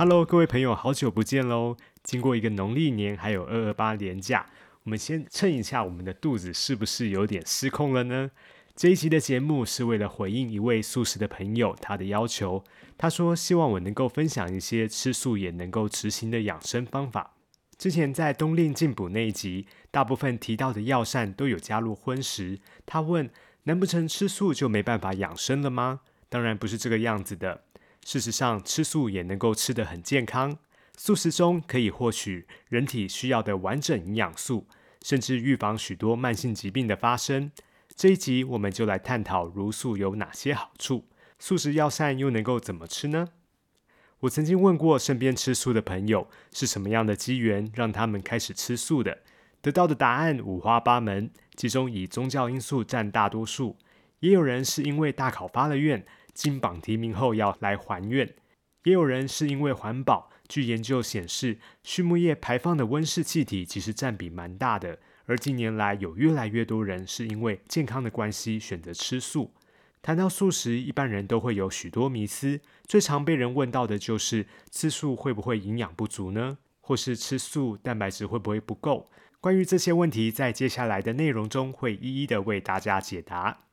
Hello，各位朋友，好久不见喽！经过一个农历年，还有二二八年假，我们先称一下我们的肚子是不是有点失控了呢？这一集的节目是为了回应一位素食的朋友他的要求，他说希望我能够分享一些吃素也能够执行的养生方法。之前在冬令进补那一集，大部分提到的药膳都有加入荤食，他问：难不成吃素就没办法养生了吗？当然不是这个样子的。事实上，吃素也能够吃得很健康。素食中可以获取人体需要的完整营养素，甚至预防许多慢性疾病的发生。这一集我们就来探讨茹素有哪些好处，素食药膳又能够怎么吃呢？我曾经问过身边吃素的朋友，是什么样的机缘让他们开始吃素的？得到的答案五花八门，其中以宗教因素占大多数，也有人是因为大考发了愿。金榜题名后要来还愿，也有人是因为环保。据研究显示，畜牧业排放的温室气体其实占比蛮大的。而近年来，有越来越多人是因为健康的关系选择吃素。谈到素食，一般人都会有许多迷思，最常被人问到的就是吃素会不会营养不足呢？或是吃素蛋白质会不会不够？关于这些问题，在接下来的内容中会一一的为大家解答。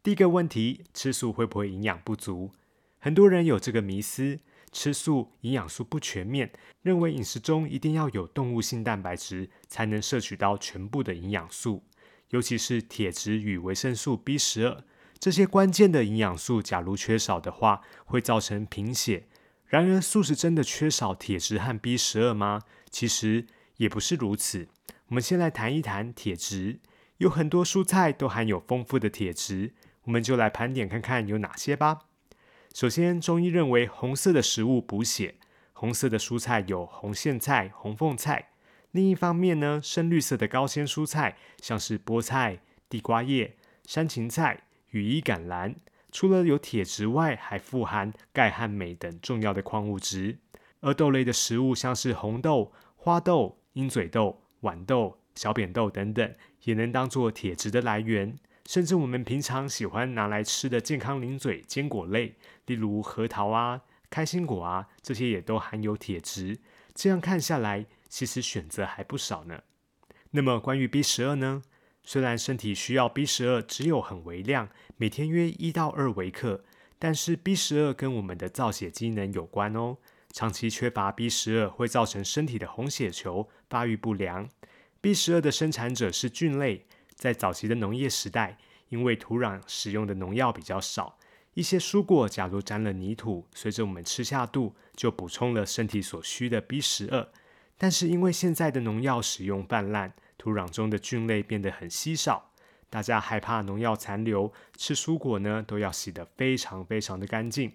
第一个问题，吃素会不会营养不足？很多人有这个迷思，吃素营养素不全面，认为饮食中一定要有动物性蛋白质才能摄取到全部的营养素，尤其是铁质与维生素 B 十二这些关键的营养素，假如缺少的话，会造成贫血。然而，素食真的缺少铁质和 B 十二吗？其实也不是如此。我们先来谈一谈铁质，有很多蔬菜都含有丰富的铁质。我们就来盘点看看有哪些吧。首先，中医认为红色的食物补血，红色的蔬菜有红苋菜、红凤菜。另一方面呢，深绿色的高纤蔬菜，像是菠菜、地瓜叶、山芹菜、羽衣甘蓝，除了有铁质外，还富含钙和镁等重要的矿物质。而豆类的食物，像是红豆、花豆、鹰嘴豆、豌豆、小扁豆等等，也能当做铁质的来源。甚至我们平常喜欢拿来吃的健康零嘴坚果类，例如核桃啊、开心果啊，这些也都含有铁质。这样看下来，其实选择还不少呢。那么关于 B 十二呢？虽然身体需要 B 十二只有很微量，每天约一到二微克，但是 B 十二跟我们的造血机能有关哦。长期缺乏 B 十二会造成身体的红血球发育不良。B 十二的生产者是菌类。在早期的农业时代，因为土壤使用的农药比较少，一些蔬果假如沾了泥土，随着我们吃下肚，就补充了身体所需的 B 十二。但是因为现在的农药使用泛滥，土壤中的菌类变得很稀少，大家害怕农药残留，吃蔬果呢都要洗得非常非常的干净，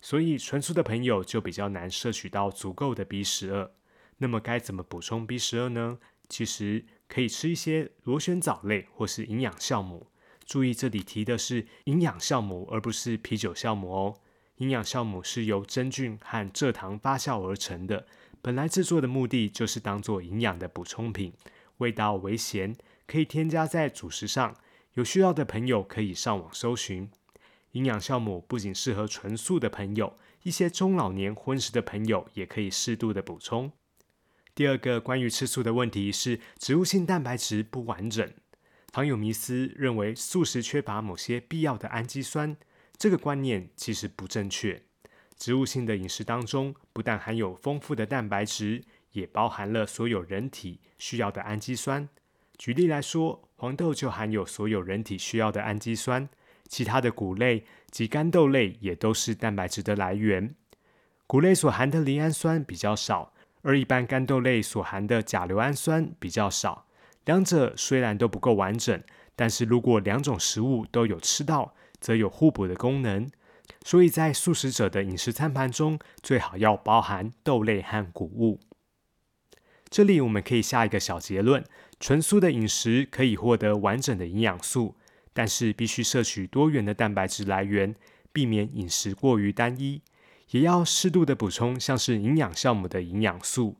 所以纯素的朋友就比较难摄取到足够的 B 十二。那么该怎么补充 B 十二呢？其实。可以吃一些螺旋藻类或是营养酵母。注意这里提的是营养酵母，而不是啤酒酵母哦。营养酵母是由真菌和蔗糖发酵而成的，本来制作的目的就是当做营养的补充品，味道微咸，可以添加在主食上。有需要的朋友可以上网搜寻。营养酵母不仅适合纯素的朋友，一些中老年荤食的朋友也可以适度的补充。第二个关于吃素的问题是植物性蛋白质不完整。常有迷思认为素食缺乏某些必要的氨基酸，这个观念其实不正确。植物性的饮食当中不但含有丰富的蛋白质，也包含了所有人体需要的氨基酸。举例来说，黄豆就含有所有人体需要的氨基酸，其他的谷类及干豆类也都是蛋白质的来源。谷类所含的离氨酸比较少。而一般干豆类所含的甲硫氨酸比较少，两者虽然都不够完整，但是如果两种食物都有吃到，则有互补的功能。所以在素食者的饮食餐盘中，最好要包含豆类和谷物。这里我们可以下一个小结论：纯素的饮食可以获得完整的营养素，但是必须摄取多元的蛋白质来源，避免饮食过于单一，也要适度的补充像是营养酵母的营养素。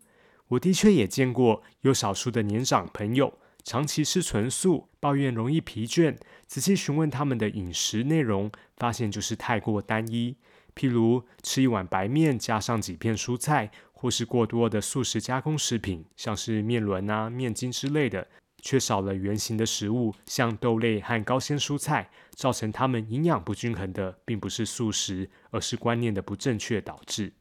我的确也见过有少数的年长朋友长期吃纯素，抱怨容易疲倦。仔细询问他们的饮食内容，发现就是太过单一。譬如吃一碗白面，加上几片蔬菜，或是过多的素食加工食品，像是面轮啊、面筋之类的，缺少了原形的食物，像豆类和高纤蔬菜，造成他们营养不均衡的，并不是素食，而是观念的不正确导致。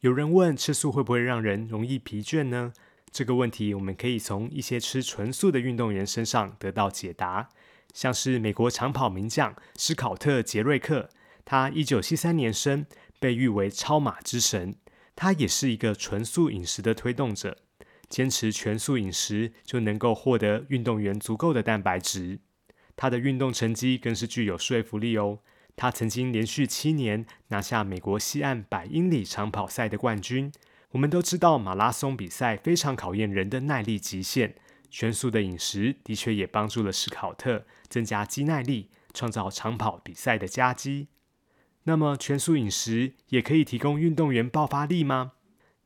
有人问吃素会不会让人容易疲倦呢？这个问题我们可以从一些吃纯素的运动员身上得到解答。像是美国长跑名将斯考特·杰瑞克，他一九七三年生，被誉为超马之神。他也是一个纯素饮食的推动者，坚持全素饮食就能够获得运动员足够的蛋白质。他的运动成绩更是具有说服力哦。他曾经连续七年拿下美国西岸百英里长跑赛的冠军。我们都知道，马拉松比赛非常考验人的耐力极限。全素的饮食的确也帮助了史考特增加肌耐力，创造长跑比赛的佳绩。那么，全素饮食也可以提供运动员爆发力吗？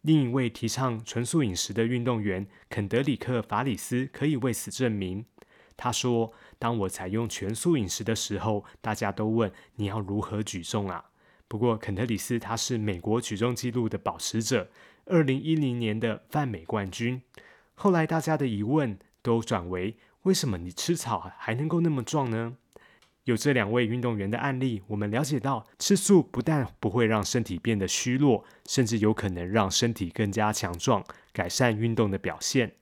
另一位提倡纯素饮食的运动员肯德里克·法里斯可以为此证明。他说：“当我采用全素饮食的时候，大家都问你要如何举重啊？不过，肯特里斯他是美国举重纪录的保持者，二零一零年的泛美冠军。”后来，大家的疑问都转为：为什么你吃草还能够那么壮呢？有这两位运动员的案例，我们了解到，吃素不但不会让身体变得虚弱，甚至有可能让身体更加强壮，改善运动的表现。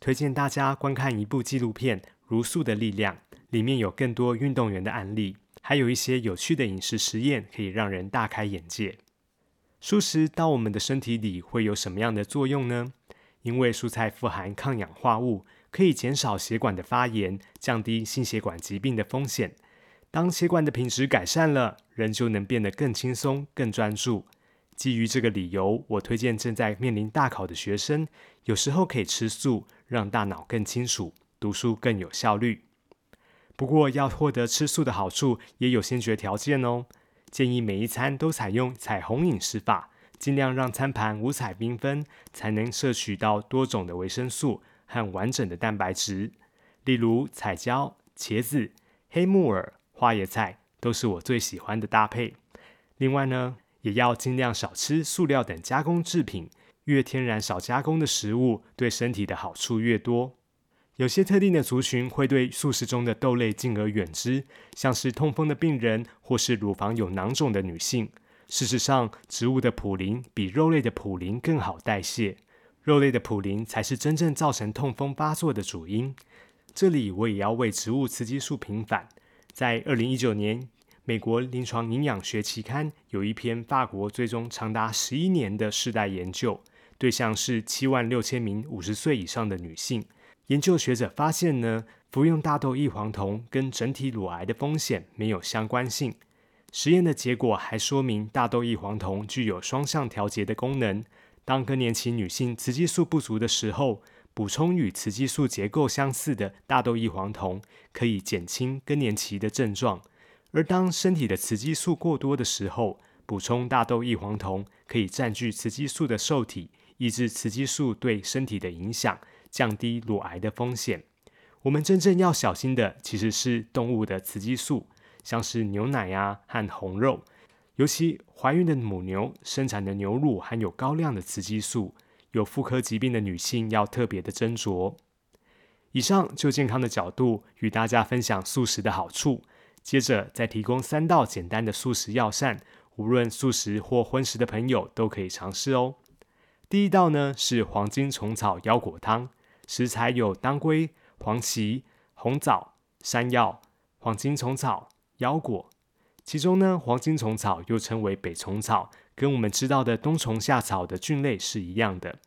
推荐大家观看一部纪录片《如素的力量》，里面有更多运动员的案例，还有一些有趣的饮食实验，可以让人大开眼界。素食到我们的身体里会有什么样的作用呢？因为蔬菜富含抗氧化物，可以减少血管的发炎，降低心血管疾病的风险。当血管的品质改善了，人就能变得更轻松、更专注。基于这个理由，我推荐正在面临大考的学生，有时候可以吃素，让大脑更清楚，读书更有效率。不过，要获得吃素的好处，也有先决条件哦。建议每一餐都采用彩虹饮食法。尽量让餐盘五彩缤纷，才能摄取到多种的维生素和完整的蛋白质。例如彩椒、茄子、黑木耳、花椰菜都是我最喜欢的搭配。另外呢，也要尽量少吃塑料等加工制品，越天然少加工的食物，对身体的好处越多。有些特定的族群会对素食中的豆类敬而远之，像是痛风的病人或是乳房有囊肿的女性。事实上，植物的普林比肉类的普林更好代谢，肉类的普林才是真正造成痛风发作的主因。这里我也要为植物雌激素平反。在二零一九年，美国临床营养学期刊有一篇法国追踪长达十一年的世代研究，对象是七万六千名五十岁以上的女性。研究学者发现呢，服用大豆异黄酮跟整体乳癌的风险没有相关性。实验的结果还说明，大豆异黄酮具有双向调节的功能。当更年期女性雌激素不足的时候，补充与雌激素结构相似的大豆异黄酮，可以减轻更年期的症状；而当身体的雌激素过多的时候，补充大豆异黄酮可以占据雌激素的受体，抑制雌激素对身体的影响，降低乳癌的风险。我们真正要小心的，其实是动物的雌激素。像是牛奶呀和红肉，尤其怀孕的母牛生产的牛乳含有高量的雌激素，有妇科疾病的女性要特别的斟酌。以上就健康的角度与大家分享素食的好处，接着再提供三道简单的素食药膳，无论素食或荤食的朋友都可以尝试哦。第一道呢是黄金虫草腰果汤，食材有当归、黄芪、红枣、山药、黄金虫草。腰果，其中呢，黄金虫草又称为北虫草，跟我们知道的冬虫夏草的菌类是一样的，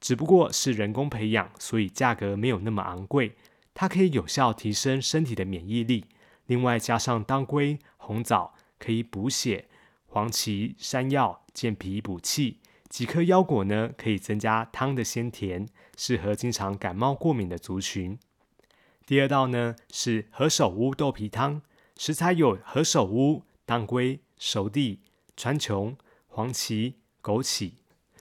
只不过是人工培养，所以价格没有那么昂贵。它可以有效提升身体的免疫力。另外加上当归、红枣，可以补血；黄芪、山药健脾补气；几颗腰果呢，可以增加汤的鲜甜，适合经常感冒过敏的族群。第二道呢是何首乌豆皮汤，食材有何首乌、当归、熟地、川穹、黄芪、枸杞。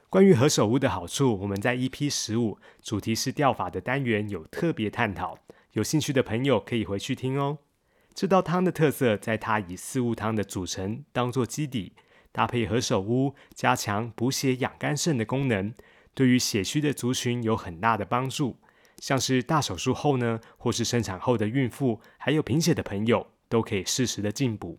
关于何首乌的好处，我们在 EP 十五主题是钓法的单元有特别探讨，有兴趣的朋友可以回去听哦。这道汤的特色在它以四物汤的组成当做基底，搭配何首乌，加强补血养肝肾的功能，对于血虚的族群有很大的帮助。像是大手术后呢，或是生产后的孕妇，还有贫血的朋友，都可以适时的进补。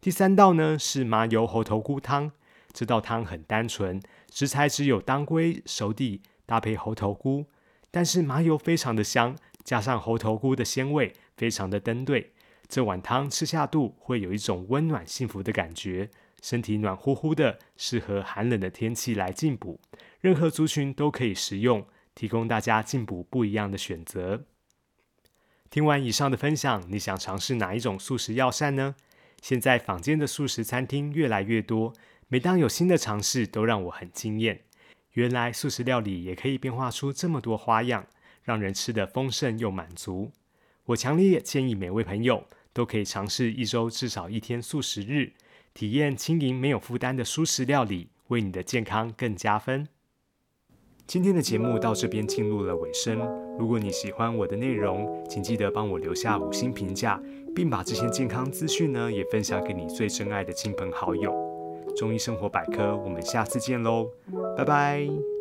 第三道呢是麻油猴头菇汤，这道汤很单纯，食材只有当归、熟地，搭配猴头菇，但是麻油非常的香，加上猴头菇的鲜味，非常的登对。这碗汤吃下肚，会有一种温暖幸福的感觉，身体暖乎乎的，适合寒冷的天气来进补，任何族群都可以食用。提供大家进补不一样的选择。听完以上的分享，你想尝试哪一种素食药膳呢？现在坊间的素食餐厅越来越多，每当有新的尝试，都让我很惊艳。原来素食料理也可以变化出这么多花样，让人吃得丰盛又满足。我强烈建议每位朋友都可以尝试一周至少一天素食日，体验轻盈没有负担的素食料理，为你的健康更加分。今天的节目到这边进入了尾声。如果你喜欢我的内容，请记得帮我留下五星评价，并把这些健康资讯呢也分享给你最珍爱的亲朋好友。中医生活百科，我们下次见喽，拜拜。